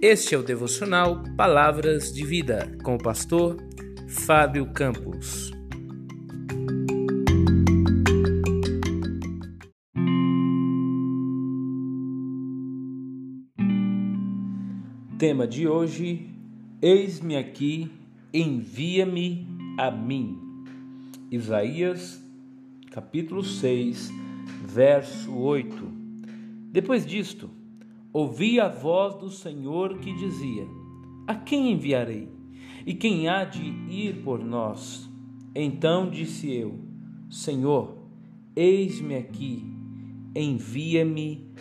Este é o devocional Palavras de Vida com o pastor Fábio Campos. Tema de hoje: Eis-me aqui, envia-me a mim. Isaías, capítulo 6, verso 8. Depois disto, ouvi a voz do Senhor que dizia: A quem enviarei? E quem há de ir por nós? Então disse eu: Senhor, eis-me aqui, envia-me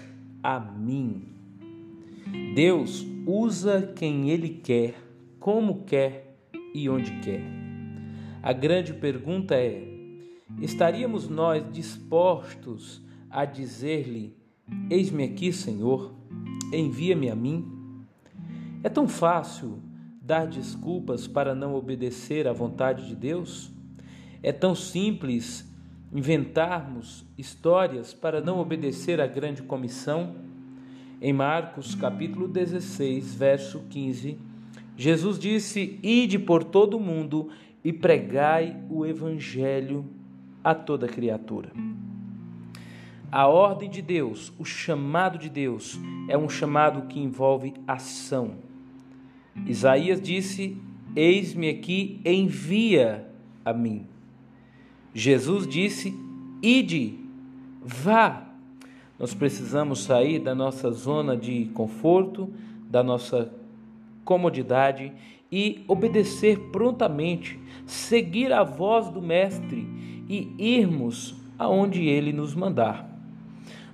a mim. Deus usa quem Ele quer, como quer e onde quer. A grande pergunta é: estaríamos nós dispostos a dizer-lhe: Eis-me aqui, Senhor? Envia-me a mim? É tão fácil dar desculpas para não obedecer à vontade de Deus? É tão simples inventarmos histórias para não obedecer à grande comissão? Em Marcos capítulo 16, verso 15, Jesus disse: Ide por todo o mundo e pregai o evangelho a toda criatura. A ordem de Deus, o chamado de Deus, é um chamado que envolve ação. Isaías disse: Eis-me aqui, envia a mim. Jesus disse: Ide, vá. Nós precisamos sair da nossa zona de conforto, da nossa comodidade e obedecer prontamente, seguir a voz do Mestre e irmos aonde ele nos mandar.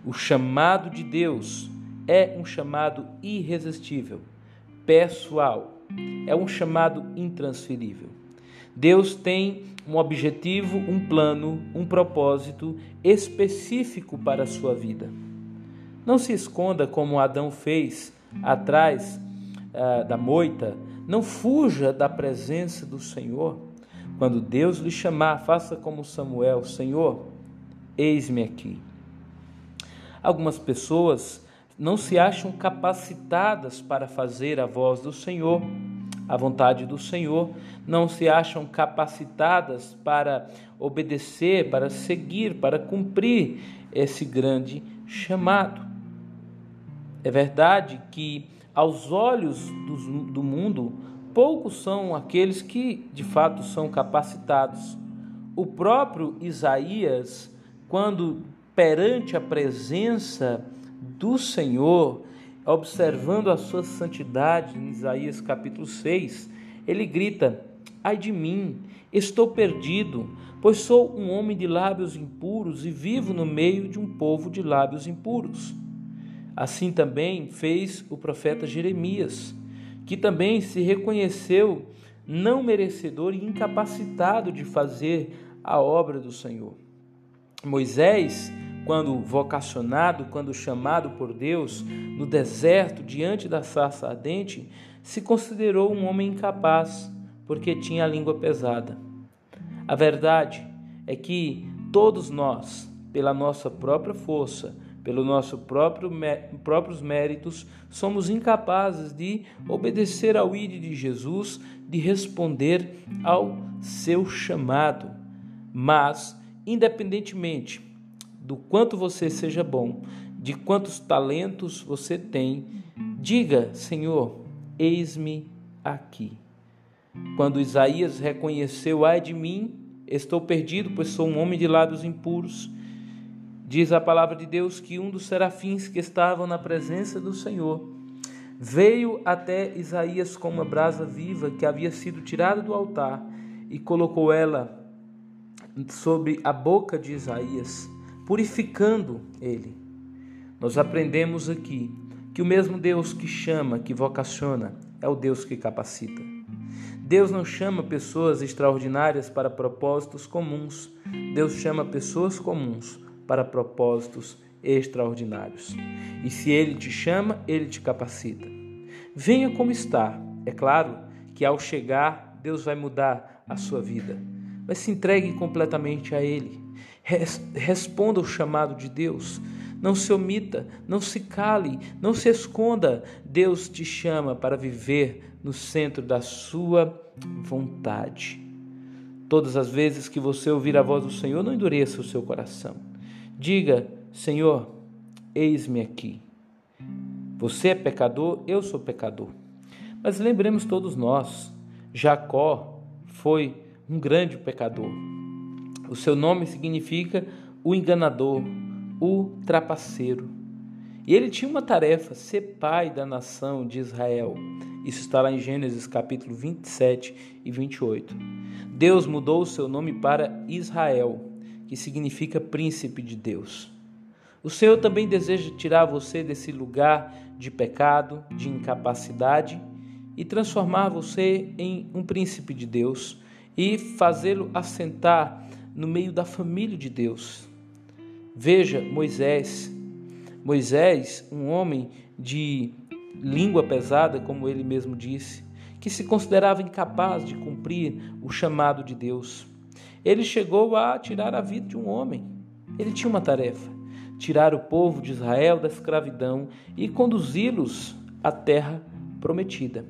O chamado de Deus é um chamado irresistível, pessoal, é um chamado intransferível. Deus tem um objetivo, um plano, um propósito específico para a sua vida. Não se esconda como Adão fez atrás uh, da moita, não fuja da presença do Senhor. Quando Deus lhe chamar, faça como Samuel: Senhor, eis-me aqui. Algumas pessoas não se acham capacitadas para fazer a voz do Senhor, a vontade do Senhor, não se acham capacitadas para obedecer, para seguir, para cumprir esse grande chamado. É verdade que, aos olhos do, do mundo, poucos são aqueles que de fato são capacitados. O próprio Isaías, quando perante a presença do Senhor, observando a sua santidade, em Isaías capítulo 6, ele grita: Ai de mim, estou perdido, pois sou um homem de lábios impuros e vivo no meio de um povo de lábios impuros. Assim também fez o profeta Jeremias, que também se reconheceu não merecedor e incapacitado de fazer a obra do Senhor. Moisés quando vocacionado, quando chamado por Deus no deserto, diante da sarça ardente, se considerou um homem incapaz, porque tinha a língua pesada. A verdade é que todos nós, pela nossa própria força, pelo nosso próprio próprios méritos, somos incapazes de obedecer ao ídolo de Jesus, de responder ao seu chamado. Mas, independentemente do quanto você seja bom, de quantos talentos você tem, diga: Senhor, eis-me aqui. Quando Isaías reconheceu, ai de mim, estou perdido, pois sou um homem de lábios impuros. Diz a palavra de Deus que um dos serafins que estavam na presença do Senhor veio até Isaías com uma brasa viva que havia sido tirada do altar e colocou ela sobre a boca de Isaías purificando ele. Nós aprendemos aqui que o mesmo Deus que chama, que vocaciona, é o Deus que capacita. Deus não chama pessoas extraordinárias para propósitos comuns. Deus chama pessoas comuns para propósitos extraordinários. E se Ele te chama, Ele te capacita. Venha como está. É claro que ao chegar, Deus vai mudar a sua vida. Mas se entregue completamente a Ele. Responda o chamado de Deus. não se omita, não se cale, não se esconda. Deus te chama para viver no centro da sua vontade. Todas as vezes que você ouvir a voz do Senhor, não endureça o seu coração. Diga: Senhor, eis-me aqui. Você é pecador, eu sou pecador. Mas lembremos todos nós, Jacó foi um grande pecador. O seu nome significa o enganador, o trapaceiro. E ele tinha uma tarefa, ser pai da nação de Israel. Isso está lá em Gênesis capítulo 27 e 28. Deus mudou o seu nome para Israel, que significa príncipe de Deus. O Senhor também deseja tirar você desse lugar de pecado, de incapacidade e transformar você em um príncipe de Deus e fazê-lo assentar no meio da família de Deus. Veja Moisés. Moisés, um homem de língua pesada, como ele mesmo disse, que se considerava incapaz de cumprir o chamado de Deus. Ele chegou a tirar a vida de um homem. Ele tinha uma tarefa: tirar o povo de Israel da escravidão e conduzi-los à terra prometida.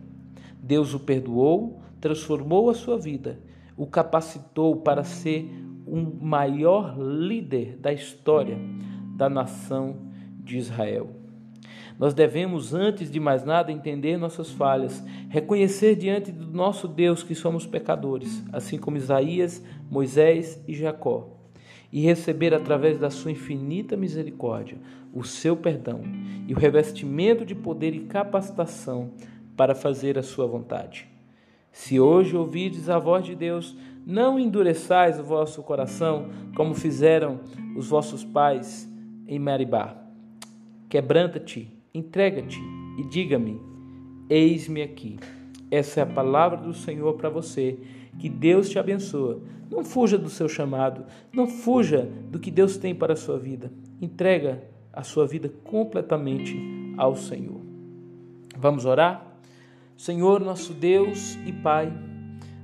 Deus o perdoou, transformou a sua vida, o capacitou para ser um maior líder da história da nação de Israel. Nós devemos, antes de mais nada, entender nossas falhas, reconhecer diante do nosso Deus que somos pecadores, assim como Isaías, Moisés e Jacó e receber através da sua infinita misericórdia o seu perdão e o revestimento de poder e capacitação para fazer a sua vontade. Se hoje ouvides a voz de Deus, não endureçais o vosso coração, como fizeram os vossos pais em Meribá. Quebranta-te, entrega-te e diga-me: Eis-me aqui. Essa é a palavra do Senhor para você. Que Deus te abençoe. Não fuja do seu chamado, não fuja do que Deus tem para a sua vida. Entrega a sua vida completamente ao Senhor. Vamos orar? Senhor, nosso Deus e Pai,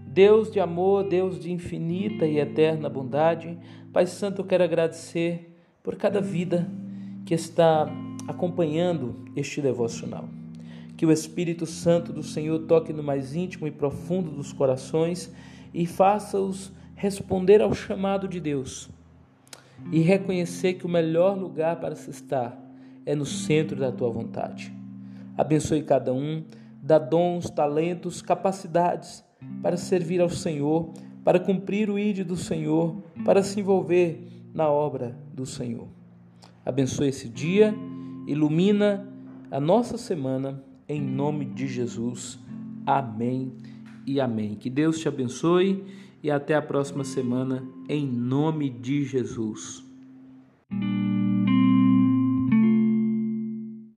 Deus de amor, Deus de infinita e eterna bondade, Pai Santo, eu quero agradecer por cada vida que está acompanhando este devocional. Que o Espírito Santo do Senhor toque no mais íntimo e profundo dos corações e faça-os responder ao chamado de Deus e reconhecer que o melhor lugar para se estar é no centro da tua vontade. Abençoe cada um, dá dons, talentos, capacidades para servir ao Senhor, para cumprir o ídolo do Senhor, para se envolver na obra do Senhor. Abençoe esse dia, ilumina a nossa semana em nome de Jesus. Amém e amém. Que Deus te abençoe e até a próxima semana em nome de Jesus.